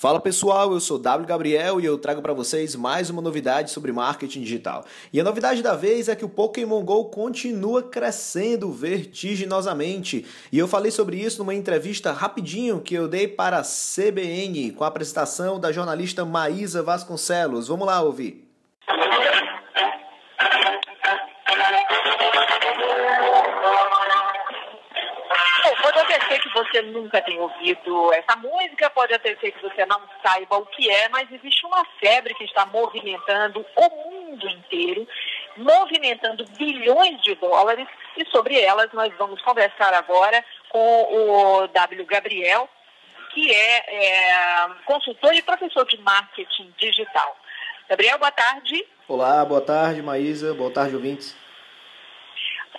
Fala pessoal, eu sou W Gabriel e eu trago para vocês mais uma novidade sobre marketing digital. E a novidade da vez é que o Pokémon Go continua crescendo vertiginosamente. E eu falei sobre isso numa entrevista rapidinho que eu dei para a CBN com a apresentação da jornalista Maísa Vasconcelos. Vamos lá ouvir. você nunca tenha ouvido essa música, pode até ser que você não saiba o que é, mas existe uma febre que está movimentando o mundo inteiro, movimentando bilhões de dólares, e sobre elas nós vamos conversar agora com o W. Gabriel, que é, é consultor e professor de marketing digital. Gabriel, boa tarde. Olá, boa tarde, Maísa. Boa tarde, ouvintes.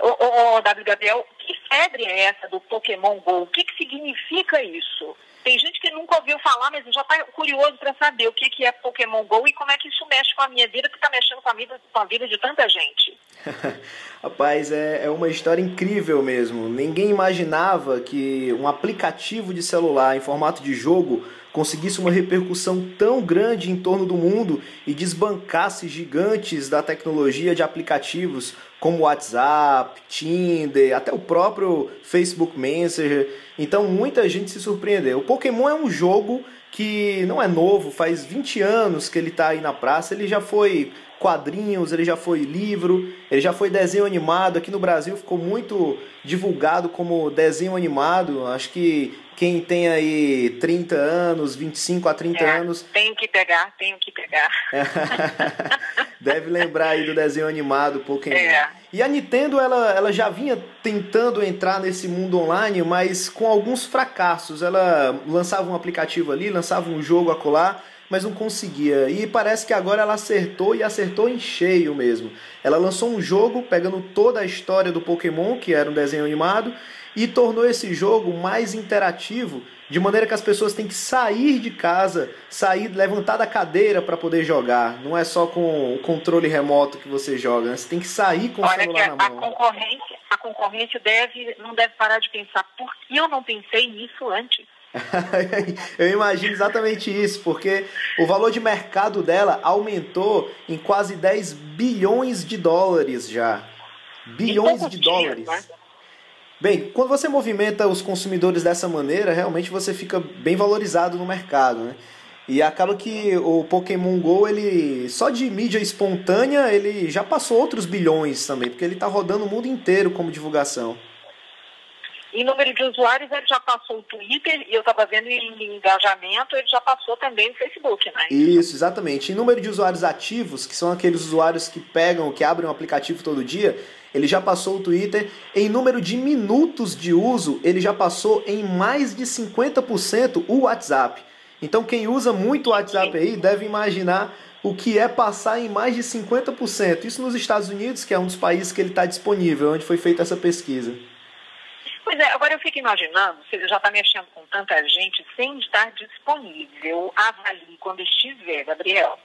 O, o W. Gabriel, que febre é essa do Pokémon GO? O que, que significa isso? Tem gente que nunca ouviu falar, mas já está curioso para saber o que, que é Pokémon GO e como é que isso mexe com a minha vida, que está mexendo com a, vida, com a vida de tanta gente. Rapaz, é, é uma história incrível mesmo. Ninguém imaginava que um aplicativo de celular em formato de jogo conseguisse uma repercussão tão grande em torno do mundo e desbancasse gigantes da tecnologia de aplicativos como WhatsApp, Tinder, até o próprio Facebook Messenger. Então muita gente se surpreendeu. O Pokémon é um jogo que não é novo, faz 20 anos que ele está aí na praça, ele já foi quadrinhos, ele já foi livro, ele já foi desenho animado. Aqui no Brasil ficou muito divulgado como desenho animado. Acho que quem tem aí 30 anos, 25 a 30 é, anos. Tenho que pegar, tenho que pegar. Deve lembrar aí do desenho animado Pokémon. É. E a Nintendo ela, ela já vinha tentando entrar nesse mundo online, mas com alguns fracassos. Ela lançava um aplicativo ali, lançava um jogo a colar mas não conseguia. E parece que agora ela acertou e acertou em cheio mesmo. Ela lançou um jogo pegando toda a história do Pokémon, que era um desenho animado, e tornou esse jogo mais interativo, de maneira que as pessoas têm que sair de casa, sair, levantar da cadeira para poder jogar. Não é só com o controle remoto que você joga, né? você tem que sair com Olha o celular na mão. A concorrência, a concorrência deve, não deve parar de pensar, por que eu não pensei nisso antes? Eu imagino exatamente isso, porque o valor de mercado dela aumentou em quase 10 bilhões de dólares já. Bilhões de dólares. Né? Bem, quando você movimenta os consumidores dessa maneira, realmente você fica bem valorizado no mercado, né? E acaba que o Pokémon Go, ele só de mídia espontânea, ele já passou outros bilhões também, porque ele está rodando o mundo inteiro como divulgação. Em número de usuários, ele já passou o Twitter, e eu estava vendo em engajamento, ele já passou também o Facebook, né? Isso, exatamente. Em número de usuários ativos, que são aqueles usuários que pegam, que abrem um aplicativo todo dia, ele já passou o Twitter. Em número de minutos de uso, ele já passou em mais de 50% o WhatsApp. Então, quem usa muito o WhatsApp aí deve imaginar o que é passar em mais de 50%. Isso nos Estados Unidos, que é um dos países que ele está disponível, onde foi feita essa pesquisa. Pois é, agora eu fico imaginando, se ele já está mexendo com tanta gente sem estar disponível, avalie quando estiver, Gabriel.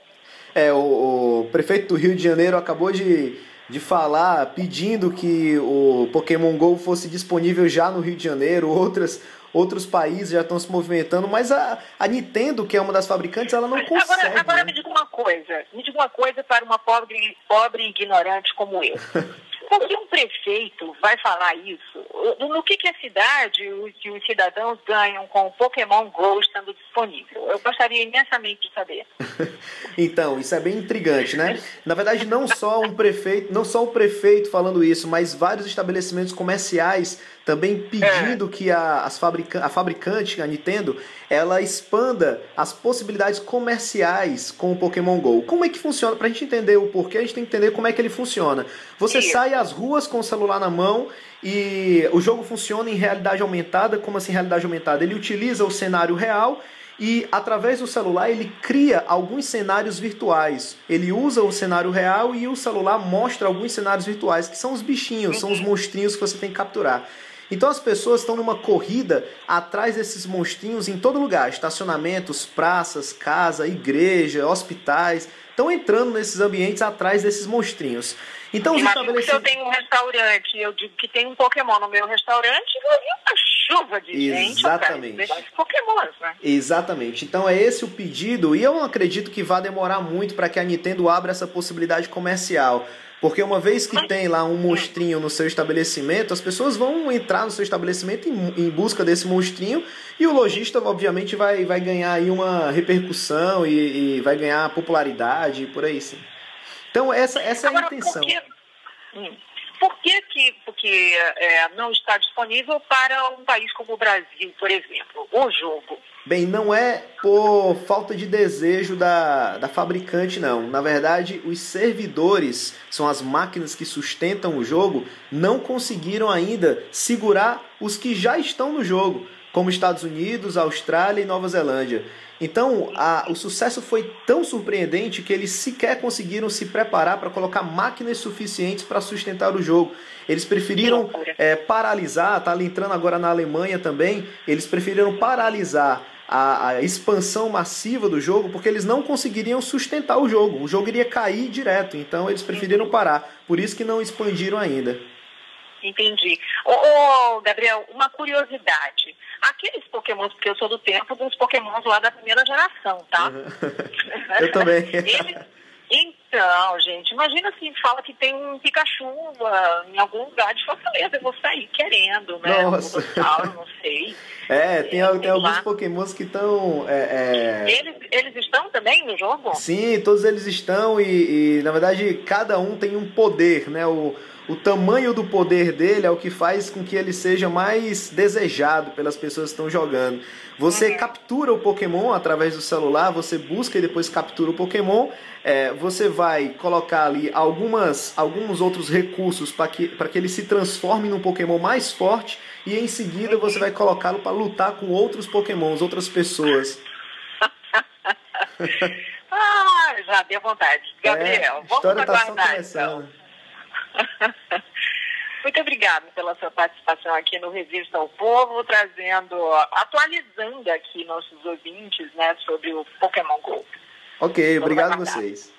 É, o, o prefeito do Rio de Janeiro acabou de, de falar pedindo que o Pokémon GO fosse disponível já no Rio de Janeiro, outras, outros países já estão se movimentando, mas a, a Nintendo, que é uma das fabricantes, ela não consegue. Agora, agora né? me diga uma coisa, me diga uma coisa para uma pobre, pobre ignorante como eu. Por que um prefeito vai falar isso? No que, que a cidade e os cidadãos ganham com o Pokémon GO estando disponível? Eu gostaria imensamente de saber. então, isso é bem intrigante, né? Na verdade, não só um prefeito, não só o prefeito falando isso, mas vários estabelecimentos comerciais também pedindo é. que a, as fabrica a fabricante, a Nintendo, ela expanda as possibilidades comerciais com o Pokémon GO. Como é que funciona? Para a gente entender o porquê, a gente tem que entender como é que ele funciona. Você Sim. sai às ruas com o celular na mão e o jogo funciona em realidade aumentada. Como assim realidade aumentada? Ele utiliza o cenário real e através do celular ele cria alguns cenários virtuais. Ele usa o cenário real e o celular mostra alguns cenários virtuais, que são os bichinhos, são os uhum. monstrinhos que você tem que capturar. Então as pessoas estão numa corrida atrás desses monstrinhos em todo lugar, estacionamentos, praças, casa, igreja, hospitais, estão entrando nesses ambientes atrás desses monstrinhos. Então os estabelecimentos... se eu tenho um restaurante, eu digo que tem um Pokémon no meu restaurante, eu chuva de Exatamente. gente atrás pokémons, né? Exatamente. Então é esse o pedido e eu não acredito que vá demorar muito para que a Nintendo abra essa possibilidade comercial. Porque uma vez que tem lá um monstrinho no seu estabelecimento, as pessoas vão entrar no seu estabelecimento em, em busca desse monstrinho e o lojista, obviamente, vai, vai ganhar aí uma repercussão e, e vai ganhar popularidade e por aí sim. Então essa, essa é a intenção. Por que, hum, por que, que porque, é, não está disponível para um país como o Brasil, por exemplo, o jogo? Bem, não é por falta de desejo da, da fabricante, não. Na verdade, os servidores, são as máquinas que sustentam o jogo, não conseguiram ainda segurar os que já estão no jogo, como Estados Unidos, Austrália e Nova Zelândia. Então, a, o sucesso foi tão surpreendente que eles sequer conseguiram se preparar para colocar máquinas suficientes para sustentar o jogo. Eles preferiram é, paralisar, tá entrando agora na Alemanha também, eles preferiram paralisar a, a, expansão massiva do jogo, porque eles não conseguiriam sustentar o jogo. O jogo iria cair direto, então eles preferiram parar. Por isso que não expandiram ainda. Entendi. Ô, ô Gabriel, uma curiosidade. Aqueles pokémons, porque eu sou do tempo dos pokémons lá da primeira geração, tá? Uhum. eu também. Eles, então, gente, imagina se fala que tem um Pikachu uh, em algum lugar de Fortaleza, eu vou sair querendo, né? Nossa. Um não sei. É, tem, é, tem alguns pokémons que estão... É, é... Eles, eles estão também no jogo? Sim, todos eles estão e, e, na verdade, cada um tem um poder, né? O, o tamanho do poder dele é o que faz com que ele seja mais desejado pelas pessoas que estão jogando. Você uhum. captura o Pokémon através do celular, você busca e depois captura o Pokémon. É, você vai colocar ali algumas, alguns outros recursos para que, que ele se transforme num Pokémon mais forte e em seguida uhum. você vai colocá-lo para lutar com outros Pokémons, outras pessoas. ah, já deu vontade. É, Gabriel, é, vamos tá aguardar então. Muito obrigada pela sua participação aqui no Revista ao Povo, trazendo, atualizando aqui nossos ouvintes né, sobre o Pokémon GO. Ok, obrigado a vocês.